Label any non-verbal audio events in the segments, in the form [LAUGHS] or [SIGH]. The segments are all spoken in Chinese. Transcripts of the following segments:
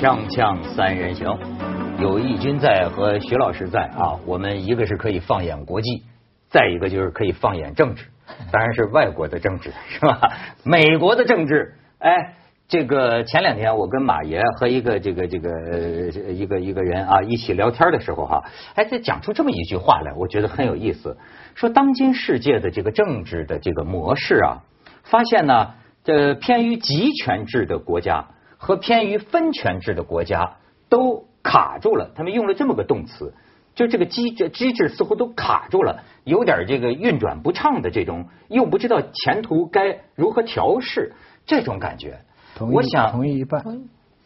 锵锵三人行，有义军在和徐老师在啊，我们一个是可以放眼国际，再一个就是可以放眼政治，当然是外国的政治是吧？[LAUGHS] 美国的政治，哎，这个前两天我跟马爷和一个这个这个一个一个人啊一起聊天的时候哈，哎，他讲出这么一句话来，我觉得很有意思，说当今世界的这个政治的这个模式啊，发现呢，这偏于集权制的国家。和偏于分权制的国家都卡住了，他们用了这么个动词，就这个机这机制似乎都卡住了，有点这个运转不畅的这种，又不知道前途该如何调试这种感觉。同意我想同意一半，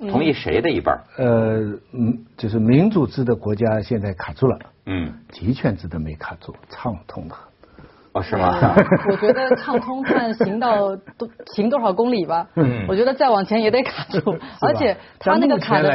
同意谁的一半？呃，嗯，就是民主制的国家现在卡住了，嗯，集权制的没卡住，畅通的很。哦，是吗？[LAUGHS] 我觉得畅通看行到多行多少公里吧。嗯。我觉得再往前也得卡住，[LAUGHS] 而且他那个卡的，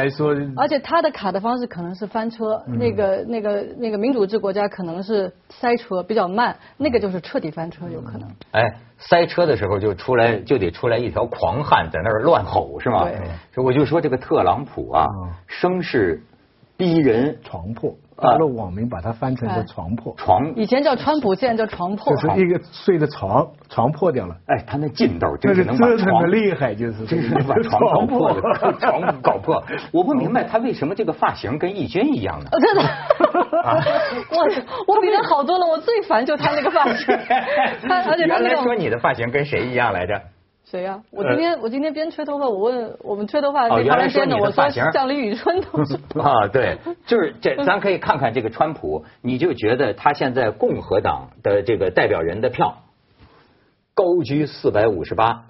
而且他的卡的方式可能是翻车，那个那个那个民主制国家可能是塞车比较慢，那个就是彻底翻车有可能。哎，塞车的时候就出来就得出来一条狂汉在那儿乱吼是吗？对。我就说这个特朗普啊，声势逼人，床破。大陆网民把它翻成叫床破，床以前叫川普，现在叫床破，就是一个睡的床，床破掉了。哎，他那劲头真是能把床厉害，就是真是能把床搞破了，床搞破。我不明白他为什么这个发型跟易军一样呢？真的，[LAUGHS] 我我比他好多了，我最烦就他那个发型。[LAUGHS] 他而且他原来说你的发型跟谁一样来着？谁呀？我今天我今天边吹头发，我问我们吹头发那旁边的，我说像李宇春同志。[LAUGHS] 啊，对，就是这，咱可以看看这个川普，你就觉得他现在共和党的这个代表人的票高居四百五十八，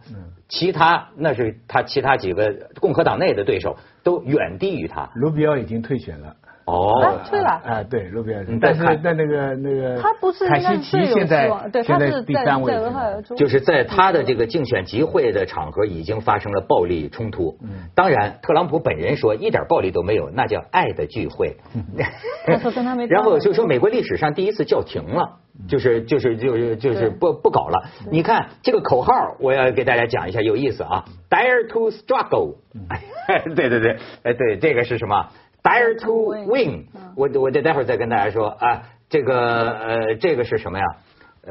其他那是他其他几个共和党内的对手都远低于他。卢比奥已经退选了。哦，退了啊，对，路边，但是在那个那个，他不是凯西奇现在现在第三位，就是在他的这个竞选集会的场合已经发生了暴力冲突。当然，特朗普本人说一点暴力都没有，那叫爱的聚会。[LAUGHS] 然后就说美国历史上第一次叫停了，就是就是就是就是不不搞了。你看这个口号，我要给大家讲一下，有意思啊，Dare to struggle。[LAUGHS] 对对对，哎对，这个是什么？Dare to win，我我得待会儿再跟大家说啊，这个呃这个是什么呀？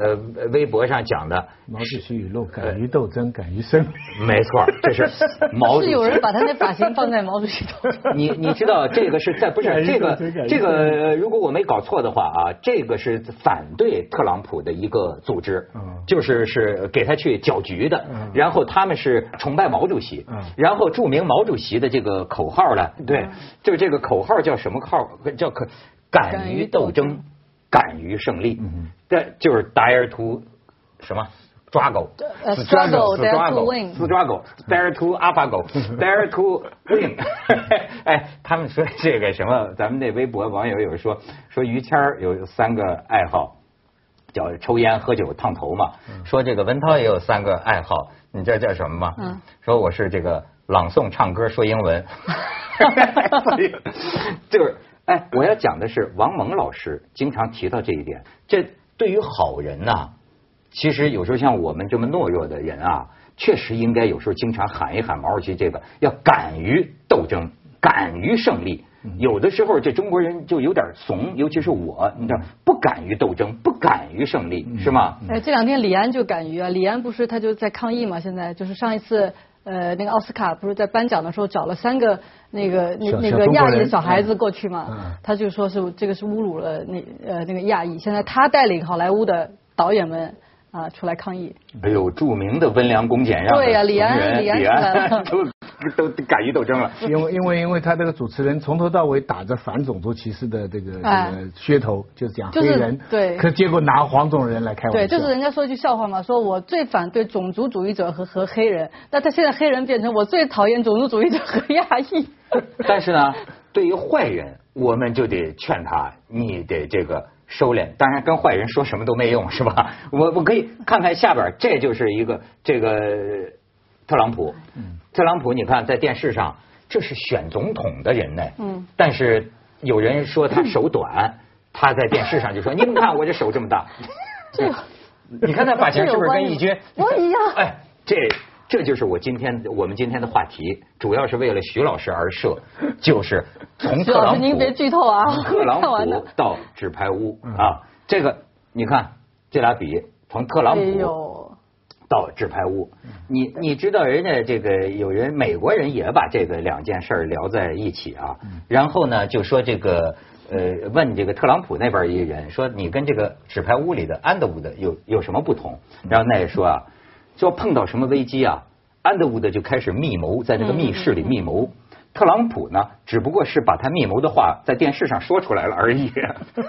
呃，微博上讲的毛主席语录：敢于斗争，敢于胜利。[LAUGHS] 没错，这是 [LAUGHS] 毛。是有人把他那发型放在毛主席头上。[LAUGHS] 你你知道这个是在不是这个这个？如果我没搞错的话啊，这个是反对特朗普的一个组织，就是是给他去搅局的。然后他们是崇拜毛主席，然后著名毛主席的这个口号呢，对，就这个口号叫什么号？叫可敢于斗争。敢于胜利，这就是 dare to 什么 struggle，struggle，dare to win，struggle，dare to alphago，dare to win。[LAUGHS] [LAUGHS] 哎，他们说这个什么，咱们那微博网友有说说于谦有三个爱好，叫抽烟、喝酒、烫头嘛。说这个文涛也有三个爱好，你知道叫什么吗？嗯。说我是这个朗诵、唱歌、说英文。[LAUGHS] 就是。哎，我要讲的是王蒙老师经常提到这一点。这对于好人呐，其实有时候像我们这么懦弱的人啊，确实应该有时候经常喊一喊毛主席这个，要敢于斗争，敢于胜利。有的时候这中国人就有点怂，尤其是我，你知道，不敢于斗争，不敢于胜利，是吗？哎，这两天李安就敢于啊，李安不是他就在抗议嘛？现在就是上一次。呃，那个奥斯卡不是在颁奖的时候找了三个那个那那个亚裔的小孩子过去嘛？他就说是这个是侮辱了那呃那个亚裔。现在他带领好莱坞的导演们啊出来抗议。哎呦，著名的温良恭俭让对呀，李安李安都 [LAUGHS] 都敢于斗争了。因为因为因为他这个主持人从头到尾打着反种族歧视的这个这个噱头，就是讲黑人，对，可结果拿黄种人来开玩笑。对，就是人家说一句笑话嘛，说我最反对种族主义者和和黑人，那他现在黑人变成我最讨厌种族主义者和亚裔。[LAUGHS] 但是呢，对于坏人，我们就得劝他，你得这个。收敛，当然跟坏人说什么都没用，是吧？我我可以看看下边，这就是一个这个特朗普。特朗普，你看在电视上，这是选总统的人呢。嗯。但是有人说他手短，[LAUGHS] 他在电视上就说：“你们看我这手这么大。[LAUGHS] ”这，[LAUGHS] 你看他发型是不是跟义军？我一样。哎，这这就是我今天我们今天的话题，主要是为了徐老师而设，就是从特朗普您别剧透啊，特朗普到纸牌屋啊，这个你看这俩比，从特朗普到纸牌屋，你你知道人家这个有人美国人也把这个两件事聊在一起啊，然后呢就说这个呃问这个特朗普那边一个人说你跟这个纸牌屋里的安德伍德有有什么不同？然后那也说啊。就碰到什么危机啊？安德伍德就开始密谋，在那个密室里密谋。特朗普呢，只不过是把他密谋的话在电视上说出来了而已。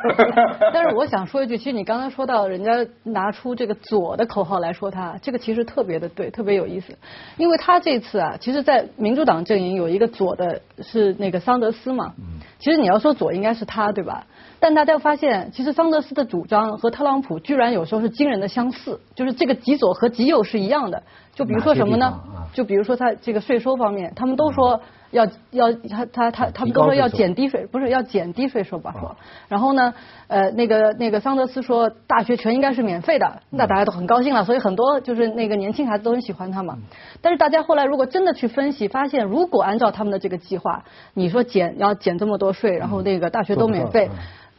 [LAUGHS] 但是我想说一句，其实你刚才说到人家拿出这个左的口号来说他，这个其实特别的对，特别有意思。因为他这次啊，其实，在民主党阵营有一个左的是那个桑德斯嘛。其实你要说左，应该是他，对吧？但大家发现，其实桑德斯的主张和特朗普居然有时候是惊人的相似，就是这个极左和极右是一样的。就比如说什么呢？就比如说他这个税收方面，他们都说要要他他他他们都说要减低税，不是要减低税收吧？说。然后呢，呃，那个那个桑德斯说大学全应该是免费的，那大家都很高兴了，所以很多就是那个年轻孩子都很喜欢他嘛。但是大家后来如果真的去分析，发现如果按照他们的这个计划，你说减要减这么多税，然后那个大学都免费。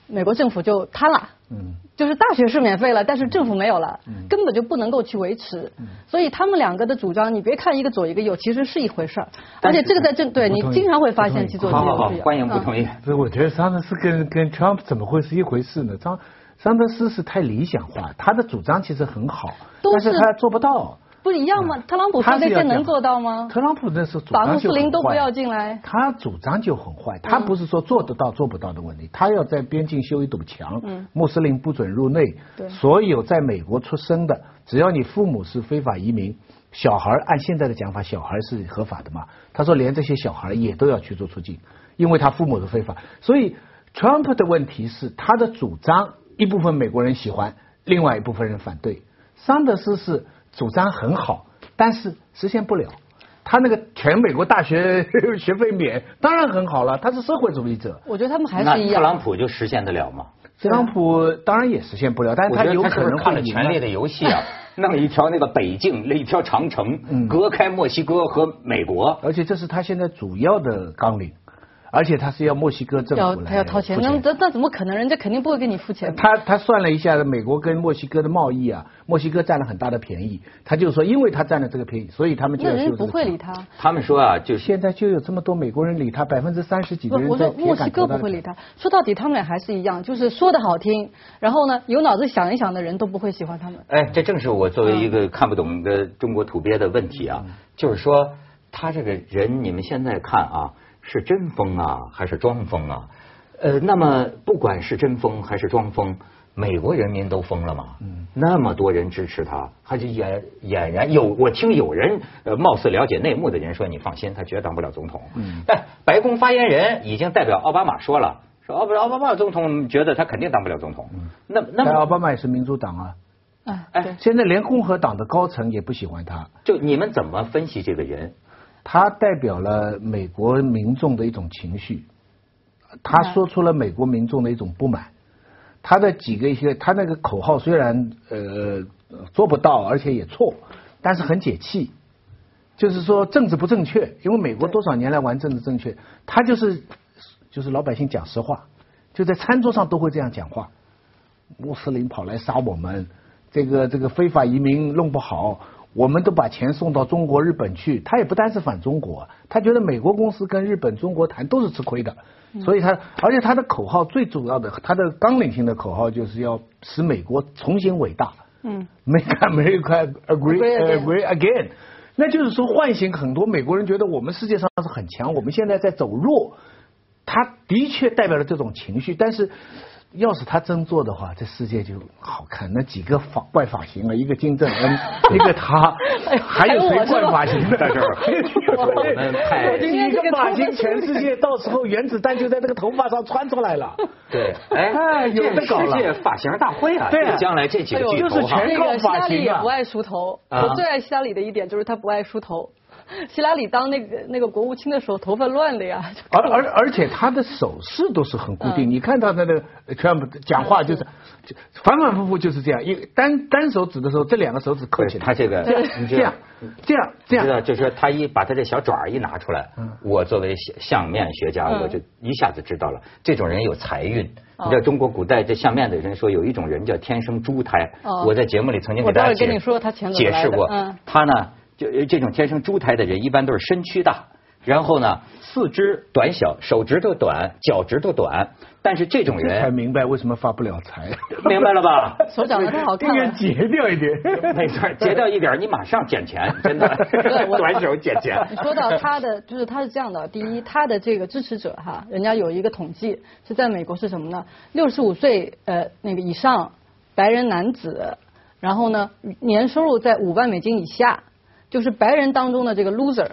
美国政府就瘫了，嗯，就是大学是免费了，但是政府没有了，根本就不能够去维持。所以他们两个的主张，你别看一个左一个右，其实是一回事儿。而且这个在政对你经常会发现极左极右是欢迎不同意。所以我觉得桑德斯跟跟 Trump 怎么会是一回事呢？桑桑德斯是太理想化，他的主张其实很好，但是他做不到。不一样吗？特朗普说那些能做到吗？特朗普那是把穆斯林都不要进来。他主张就很坏，他不是说做得到做不到的问题，他要在边境修一堵墙，穆斯林不准入内。所有在美国出生的，只要你父母是非法移民，小孩按现在的讲法，小孩是合法的嘛？他说连这些小孩也都要去做出境，因为他父母是非法。所以 Trump 的问题是他的主张一部分美国人喜欢，另外一部分人反对。桑德斯是。主张很好，但是实现不了。他那个全美国大学 [LAUGHS] 学费免，当然很好了。他是社会主义者。我觉得他们还是一样。特朗普就实现得了吗？特朗普当然也实现不了，但是他有可能看了《权力的游戏》啊，[LAUGHS] 弄一条那个北境，那一条长城，隔开墨西哥和美国，而且这是他现在主要的纲领。而且他是要墨西哥政府来他要掏钱，那那那怎么可能？人家肯定不会给你付钱。他他算了一下，美国跟墨西哥的贸易啊，墨西哥占了很大的便宜。他就说，因为他占了这个便宜，所以他们就要修。那人不会理他。他们说啊，就现在就有这么多美国人理他，百分之三十几的人在墨西哥不会理他。说到底，他们俩还是一样，就是说的好听，然后呢，有脑子想一想的人都不会喜欢他们。哎，这正是我作为一个看不懂的中国土鳖的问题啊，就是说他这个人，你们现在看啊。是真疯啊，还是装疯啊？呃，那么不管是真疯还是装疯，美国人民都疯了吗？嗯，那么多人支持他，他就俨俨然有。我听有人呃，貌似了解内幕的人说，你放心，他绝当不了总统。嗯，但白宫发言人已经代表奥巴马说了，说奥巴奥巴马总统觉得他肯定当不了总统。嗯那那么奥巴马也是民主党啊。哎，现在连共和党的高层也不喜欢他。就你们怎么分析这个人？他代表了美国民众的一种情绪，他说出了美国民众的一种不满。他的几个一些，他那个口号虽然呃做不到，而且也错，但是很解气。就是说政治不正确，因为美国多少年来玩政治正确，他就是就是老百姓讲实话，就在餐桌上都会这样讲话。穆斯林跑来杀我们，这个这个非法移民弄不好。我们都把钱送到中国、日本去，他也不单是反中国，他觉得美国公司跟日本、中国谈都是吃亏的，所以他，而且他的口号最主要的，他的纲领性的口号就是要使美国重新伟大。嗯，Make America agree agree again，那就是说唤醒很多美国人，觉得我们世界上是很强，我们现在在走弱。他的确代表了这种情绪，但是。要是他真做的话，这世界就好看。那几个发怪发型啊，一个金正恩，[LAUGHS] 一个他，还有谁怪发型在这儿？我们太一个发型，全世界到时候原子弹就在那个头发上穿出来了。对，哎，有的搞了。世界发型大会啊！对，将来这几个就是全靠发型啊。不爱梳头，我最爱希拉里的一点就是他不爱梳头。[LAUGHS] 希拉里当那个那个国务卿的时候，头发乱的呀。而而而且他的手势都是很固定，你看他的那个全部讲话就是反反复复就是这样，一单单手指的时候，这两个手指扣起来。他这个这样这样这样就是说他一把他这小爪一拿出来，我作为相面学家，我就一下子知道了，这种人有财运。你知道中国古代这相面的人说有一种人叫天生猪胎，我在节目里曾经给大家解解释过，他呢就这种天生猪胎的人一般都是身躯大，然后呢四肢短小，手指头短，脚趾头短。但是这种人才明白为什么发不了财，[LAUGHS] 明白了吧？[LAUGHS] 手长得太好看了，[LAUGHS] 截掉一点，没错，截掉一点，你马上捡钱，真的，短手捡钱。你说到他的，就是他是这样的，第一，他的这个支持者哈，人家有一个统计是在美国是什么呢？六十五岁呃那个以上白人男子，然后呢年收入在五万美金以下，就是白人当中的这个 loser。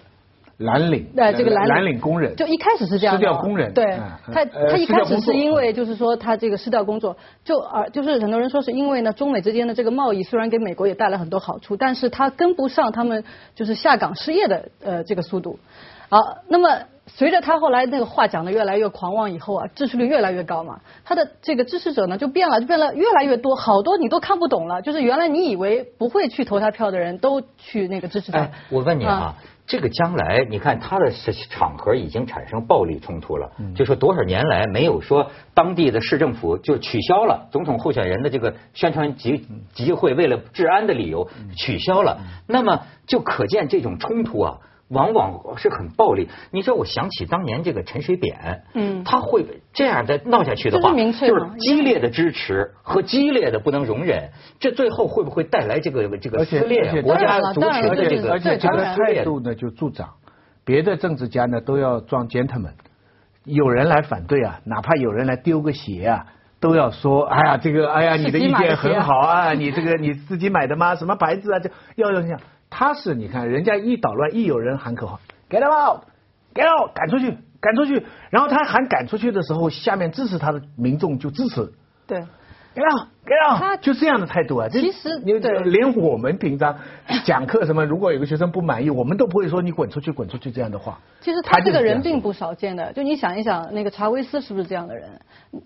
蓝领，对这个蓝蓝领工人，就一开始是这样的，失掉工人，对，他他一开始是因为就是说他这个失掉工作，就而就是很多人说是因为呢，中美之间的这个贸易虽然给美国也带来很多好处，但是他跟不上他们就是下岗失业的呃这个速度，好，那么。随着他后来那个话讲的越来越狂妄以后啊，支持率越来越高嘛，他的这个支持者呢就变了，就变了越来越多，好多你都看不懂了。就是原来你以为不会去投他票的人都去那个支持他。哎，我问你啊，这个将来你看他的场合已经产生暴力冲突了，就说多少年来没有说当地的市政府就取消了总统候选人的这个宣传集集会，为了治安的理由取消了，那么就可见这种冲突啊。往往是很暴力。你说，我想起当年这个陈水扁，嗯，他会这样的闹下去的话，就是激烈的支持和激烈的不能容忍，这最后会不会带来这个这个撕裂国家族群的这个而且他的态度呢就助长，别的政治家呢都要装 gentleman，有人来反对啊，哪怕有人来丢个鞋啊，都要说，哎呀，这个，哎呀，你的意见很好啊，你这个你自己买的吗？什么牌子啊？这要要想。他是你看，人家一捣乱，一有人喊口号，get out，get out，赶出去，赶出去。然后他喊赶出去的时候，下面支持他的民众就支持。对，get out，get out，他就这样的态度啊。其实，连我们平常讲课什么，如果有个学生不满意，我们都不会说你滚出去，滚出去这样的话。其实他这个人并不少见的，就你想一想，那个查韦斯是不是这样的人？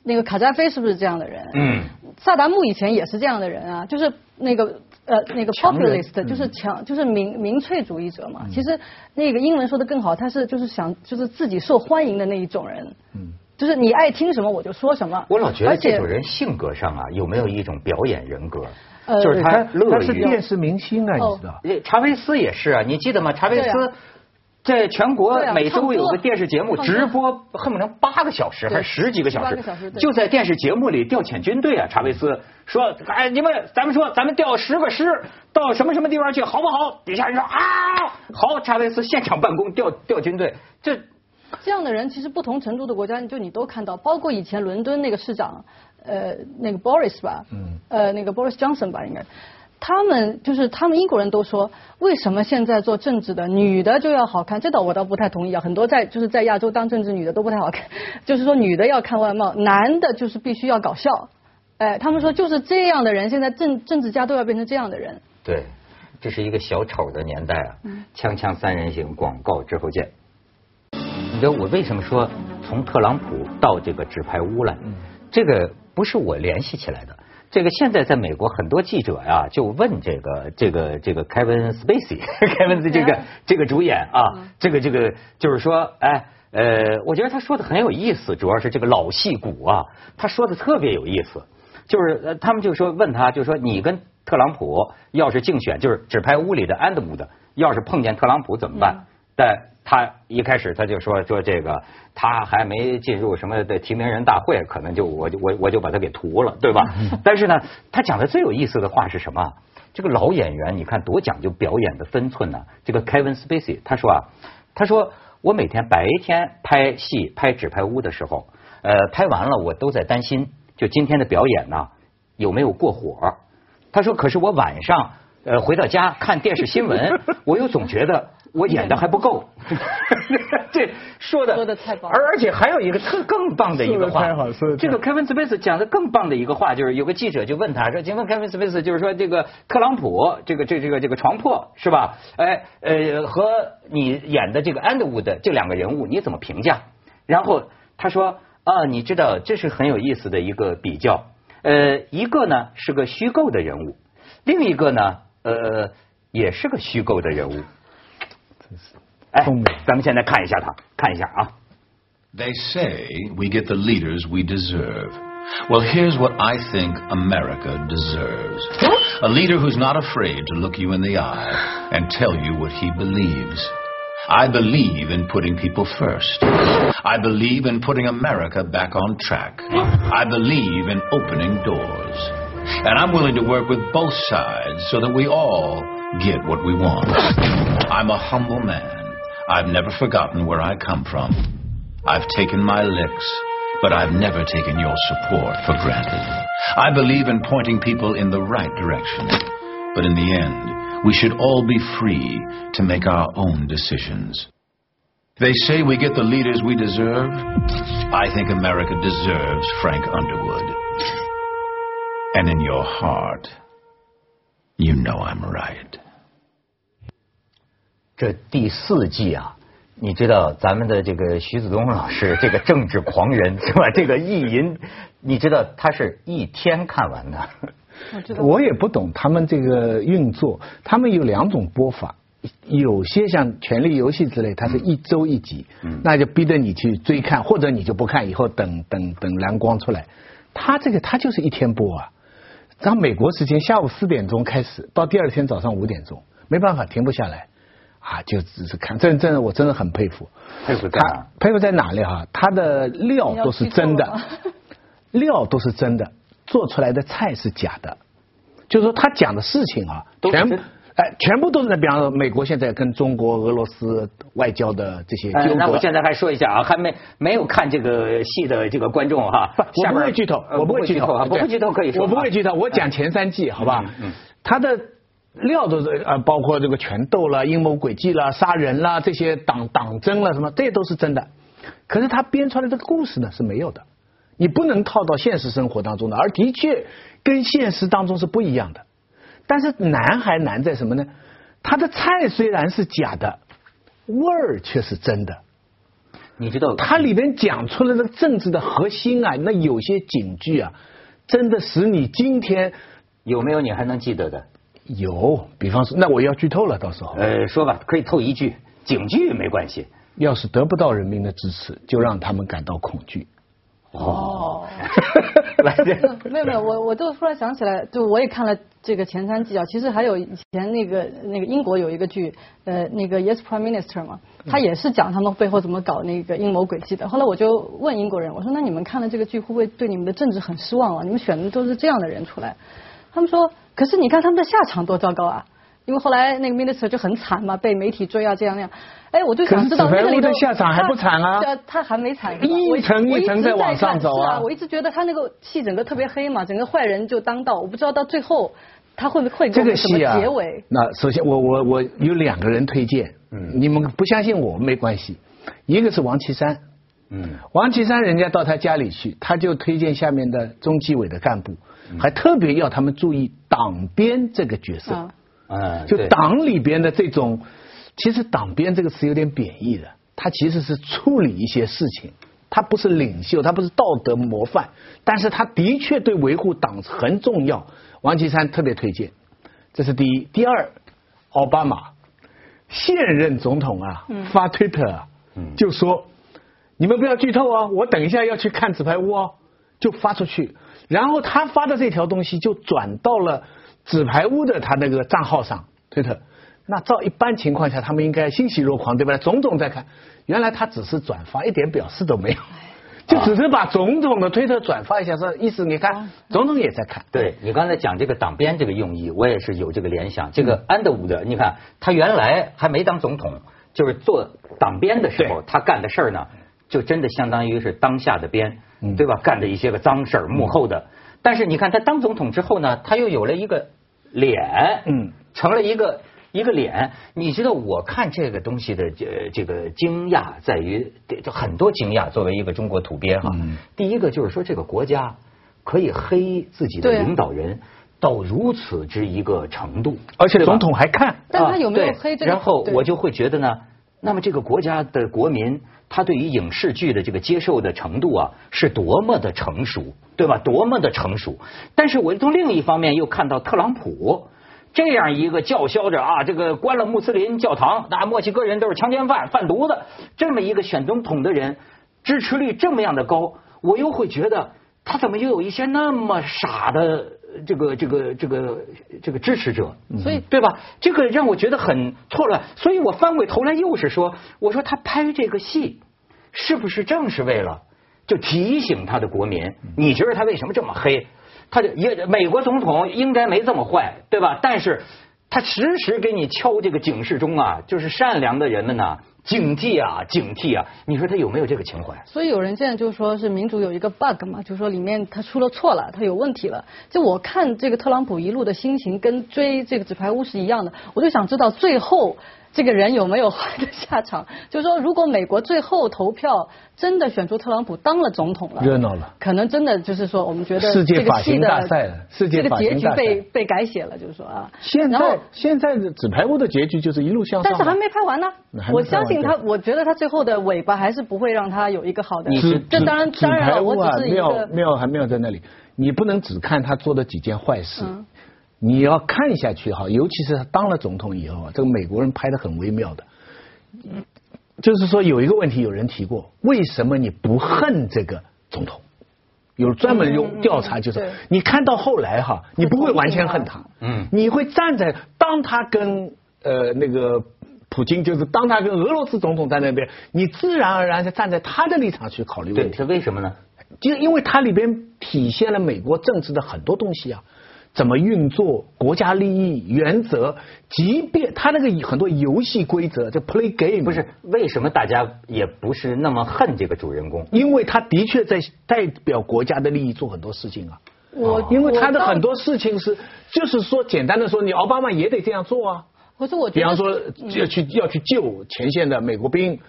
那个卡扎菲是不是这样的人？嗯。萨达姆以前也是这样的人啊，就是那个。呃，那个 populist 就是强，就是民民粹主义者嘛。其实那个英文说的更好，他是就是想就是自己受欢迎的那一种人。嗯，就是你爱听什么我就说什么。我老觉得这种人性格上啊，有没有一种表演人格？就是他乐于。他是电视明星啊，你知道？查韦斯也是啊，你记得吗？查韦斯。在全国每周有个电视节目直播，恨不能八个小时还是十几个小时，就在电视节目里调遣军队啊！查韦斯说：“哎，你们，咱们说，咱们调十个师到什么什么地方去，好不好？”底下人说：“啊，好！”查韦斯现场办公，调调军队。这这样的人，其实不同程度的国家，就你都看到，包括以前伦敦那个市长，呃，那个 Boris 吧，嗯，呃，那个 Boris Johnson 吧，应该。他们就是他们英国人都说，为什么现在做政治的女的就要好看？这倒我倒不太同意啊。很多在就是在亚洲当政治女的都不太好看，[LAUGHS] 就是说女的要看外貌，男的就是必须要搞笑。哎，他们说就是这样的人，现在政政治家都要变成这样的人。对，这是一个小丑的年代啊！锵锵三人行，广告之后见。你知道我为什么说从特朗普到这个纸牌屋来？这个不是我联系起来的。这个现在在美国很多记者呀，就问这个这个这个 Kevin Spacey，Kevin [LAUGHS] 的这个这个主演啊，这个这个就是说，哎呃，我觉得他说的很有意思，主要是这个老戏骨啊，他说的特别有意思，就是他们就说问他，就说你跟特朗普要是竞选，就是只拍屋里的安德伍的，要是碰见特朗普怎么办？但他一开始他就说说这个，他还没进入什么的提名人大会，可能就我就我我就把他给屠了，对吧？但是呢，他讲的最有意思的话是什么？这个老演员，你看多讲究表演的分寸呢。这个 Kevin Spacey 他说啊，他说我每天白天拍戏拍纸牌屋的时候，呃，拍完了我都在担心，就今天的表演呢有没有过火。他说，可是我晚上呃，回到家看电视新闻，[LAUGHS] 我又总觉得我演的还不够。[LAUGHS] 这说的说的太棒，而而且还有一个特更棒的一个话，这个 Kevin Space 讲的更棒的一个话，就是有个记者就问他说：“请问 Kevin Space 就是说这个特朗普这个这这个这个床破是吧？哎呃和你演的这个 Underwood 这两个人物你怎么评价？”然后他说：“啊，你知道这是很有意思的一个比较，呃，一个呢是个虚构的人物，另一个呢呃也是个虚构的人物。”哎，咱们现在看一下他，看一下啊。They say we get the leaders we deserve. Well, here's what I think America deserves. A leader who's not afraid to look you in the eye and tell you what he believes. I believe in putting people first. I believe in putting America back on track. I believe in opening doors. And I'm willing to work with both sides so that we all get what we want. I'm a humble man. I've never forgotten where I come from. I've taken my licks, but I've never taken your support for granted. I believe in pointing people in the right direction, but in the end, we should all be free to make our own decisions. They say we get the leaders we deserve. I think America deserves Frank Underwood. And in your heart, you know I'm right. 这第四季啊，你知道咱们的这个徐子东老师这个政治狂人是吧？这个意淫，你知道他是一天看完的。我也不懂他们这个运作，他们有两种播法，有些像《权力游戏》之类，它是一周一集，那就逼着你去追看，或者你就不看，以后等等等蓝光出来。他这个他就是一天播啊，咱美国时间下午四点钟开始，到第二天早上五点钟，没办法停不下来。啊，就只是看，这真的我真的很佩服。佩服在哪？佩服在哪里哈？他的料都是真的，料都是真的，做出来的菜是假的。就是说他讲的事情啊，全部哎，全部都是在，比方说美国现在跟中国、俄罗斯外交的这些纠葛。那我现在还说一下啊，还没没有看这个戏的这个观众哈，我不会剧透，我不会剧透，我不会剧透可以说，我不会剧透，我讲前三季好吧？嗯，他的。料都是啊，包括这个权斗了、阴谋诡计了、杀人了这些党党争了什么，这些都是真的。可是他编出来的故事呢是没有的，你不能套到现实生活当中的，而的确跟现实当中是不一样的。但是难还难在什么呢？他的菜虽然是假的，味儿却是真的。你知道，它里边讲出来的政治的核心啊，那有些警句啊，真的使你今天有没有你还能记得的？有，比方说，那我要剧透了，到时候。呃，说吧，可以透一句，警句没关系。要是得不到人民的支持，就让他们感到恐惧。哦，[LAUGHS] [LAUGHS] 没有没有，我我就突然想起来，就我也看了这个前三季啊。其实还有以前那个那个英国有一个剧，呃，那个 Yes Prime Minister 嘛，他也是讲他们背后怎么搞那个阴谋诡计的。后来我就问英国人，我说那你们看了这个剧，会不会对你们的政治很失望啊？你们选的都是这样的人出来？他们说。可是你看他们的下场多糟糕啊！因为后来那个 minister 就很惨嘛，被媒体追啊，这样那样。哎，我就想知道那个里的下场还不惨啊？他还没惨，一层一层在往上走啊！我一直觉得他那个戏整个特别黑嘛，整个坏人就当道。我不知道到最后他会不会这个戏啊？结尾那首先我我我有两个人推荐，嗯，你们不相信我没关系。一个是王岐山，嗯，王岐山人家到他家里去，他就推荐下面的中纪委的干部。还特别要他们注意党鞭这个角色，啊，就党里边的这种，其实党鞭这个词有点贬义的，他其实是处理一些事情，他不是领袖，他不是道德模范，但是他的确对维护党很重要。王岐山特别推荐，这是第一。第二，奥巴马现任总统啊，发推特啊，就说你们不要剧透啊，我等一下要去看纸牌屋哦，就发出去。然后他发的这条东西就转到了纸牌屋的他那个账号上，推特。那照一般情况下，他们应该欣喜若狂，对吧？总统在看，原来他只是转发，一点表示都没有，就只是把总统的推特转发一下，说意思你看，总统也在看。对你刚才讲这个党鞭这个用意，我也是有这个联想。这个安德伍德，你看他原来还没当总统，就是做党鞭的时候，他干的事儿呢，就真的相当于是当下的鞭。对吧？干的一些个脏事儿，幕后的。但是你看他当总统之后呢，他又有了一个脸，嗯，成了一个一个脸。你知道我看这个东西的这这个惊讶在于，很多惊讶。作为一个中国土鳖哈，第一个就是说这个国家可以黑自己的领导人到如此之一个程度，而且总统还看，但他有没有黑？然后我就会觉得呢。那么这个国家的国民，他对于影视剧的这个接受的程度啊，是多么的成熟，对吧？多么的成熟。但是我从另一方面又看到特朗普这样一个叫嚣着啊，这个关了穆斯林教堂，那墨西哥人都是强奸犯、贩毒的，这么一个选总统的人，支持率这么样的高，我又会觉得他怎么又有一些那么傻的？这个这个这个这个支持者，所以对吧？这个让我觉得很错乱，所以我翻过头来又是说，我说他拍这个戏是不是正是为了就提醒他的国民？你觉得他为什么这么黑？他就也美国总统应该没这么坏，对吧？但是他时时给你敲这个警示钟啊，就是善良的人们呢。警惕啊，警惕啊！你说他有没有这个情怀？所以有人现在就说是民主有一个 bug 嘛，就是说里面他出了错了，他有问题了。就我看这个特朗普一路的心情跟追这个纸牌屋是一样的，我就想知道最后。这个人有没有坏的下场？就是说，如果美国最后投票真的选出特朗普当了总统了，热闹了，可能真的就是说，我们觉得世界法庭大赛了，世界法庭大赛，这个结局被被改写了，就是说啊。现在现在的纸牌屋的结局就是一路向上，但是还没拍完呢。我相信他，我觉得他最后的尾巴还是不会让他有一个好的。这当然当然了，我只是一个妙还妙在那里，你不能只看他做的几件坏事。你要看下去哈，尤其是他当了总统以后啊，这个美国人拍的很微妙的，就是说有一个问题，有人提过，为什么你不恨这个总统？有专门用调查，就是你看到后来哈，你不会完全恨他，嗯，你会站在当他跟呃那个普京，就是当他跟俄罗斯总统在那边，你自然而然就站在他的立场去考虑问题。这为什么呢？就因为它里边体现了美国政治的很多东西啊。怎么运作国家利益原则？即便他那个很多游戏规则，就 play game，不是为什么大家也不是那么恨这个主人公？因为他的确在代表国家的利益做很多事情啊。我因为他的很多事情是，就是说简单的说，你奥巴马也得这样做啊。可是我比方说要去要去救前线的美国兵。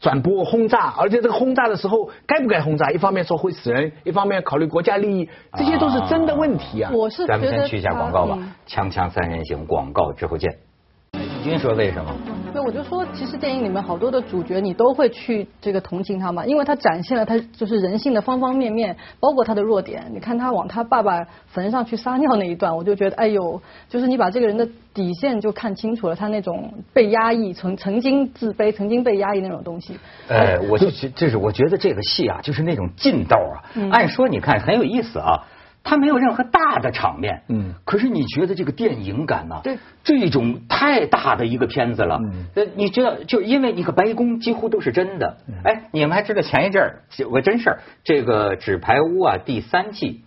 转播轰炸，而且这个轰炸的时候该不该轰炸？一方面说会死人，一方面考虑国家利益，这些都是真的问题啊。我是咱们先去一下广告吧，锵锵三人行广告之后见。军说为什么？对，我就说，其实电影里面好多的主角，你都会去这个同情他嘛，因为他展现了他就是人性的方方面面，包括他的弱点。你看他往他爸爸坟上去撒尿那一段，我就觉得，哎呦，就是你把这个人的底线就看清楚了，他那种被压抑、曾曾经自卑、曾经被压抑那种东西。哎，我就就是我觉得这个戏啊，就是那种劲道啊。按说你看很有意思啊。它没有任何大的场面，嗯，可是你觉得这个电影感呢？对，这种太大的一个片子了，呃，你知道，就因为你个白宫几乎都是真的，哎，你们还知道前一阵儿有个真事儿，这个《纸牌屋》啊第三季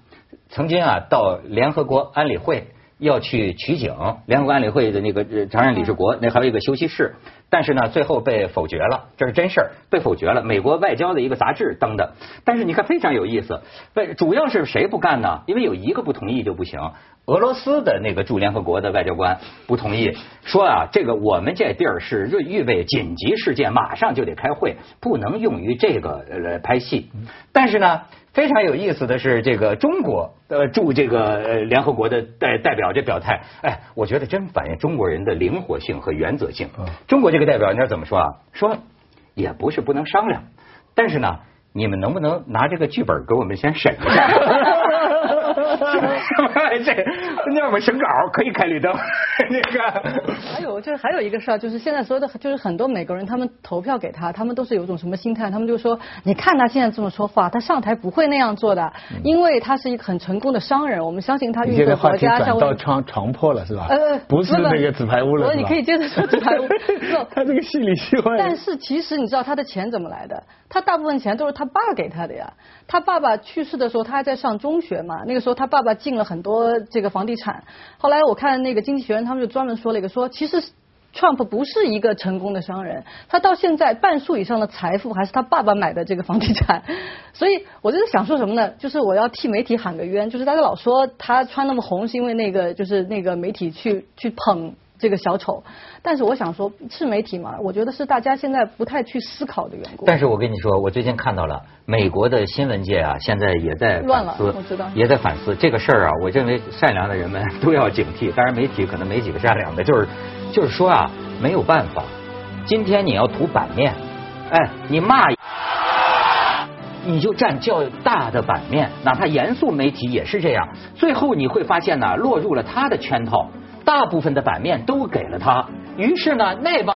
曾经啊到联合国安理会要去取景，联合国安理会的那个常任理事国那还有一个休息室。但是呢，最后被否决了，这是真事儿，被否决了。美国外交的一个杂志登的，但是你看非常有意思，为主要是谁不干呢？因为有一个不同意就不行。俄罗斯的那个驻联合国的外交官不同意，说啊，这个我们这地儿是预备紧急事件，马上就得开会，不能用于这个呃拍戏。但是呢。非常有意思的是，这个中国呃驻这个呃联合国的代代表这表态，哎，我觉得真反映中国人的灵活性和原则性。中国这个代表你知道怎么说啊？说也不是不能商量，但是呢，你们能不能拿这个剧本给我们先审一下？[LAUGHS] [LAUGHS] 这那我们审稿可以开绿灯。[LAUGHS] 那个还有就是还有一个事儿，就是现在所有的就是很多美国人，他们投票给他，他们都是有种什么心态？他们就说，你看他现在这么说话，他上台不会那样做的，因为他是一个很成功的商人，我们相信他运作国家。像到床床破了是吧？呃，不是那个纸牌屋了。你可以接着说纸牌屋。[LAUGHS] 他这个戏里戏外。但是其实你知道他的钱怎么来的？他大部分钱都是他爸给他的呀。他爸爸去世的时候，他还在上中学嘛。那个时候他爸爸进了很多这个房地产。后来我看那个经济学人，他们就专门说了一个，说其实 Trump 不是一个成功的商人，他到现在半数以上的财富还是他爸爸买的这个房地产，[LAUGHS] 所以我就是想说什么呢？就是我要替媒体喊个冤，就是大家老说他穿那么红是因为那个就是那个媒体去去捧。这个小丑，但是我想说，是媒体嘛？我觉得是大家现在不太去思考的缘故。但是我跟你说，我最近看到了美国的新闻界啊，现在也在乱了，我知道，也在反思这个事儿啊。我认为善良的人们 [LAUGHS] 都要警惕，当然媒体可能没几个善良的，就是就是说啊，没有办法，今天你要图版面，哎，你骂，你就占较大的版面，哪怕严肃媒体也是这样，最后你会发现呢，落入了他的圈套。大部分的版面都给了他，于是呢，那帮。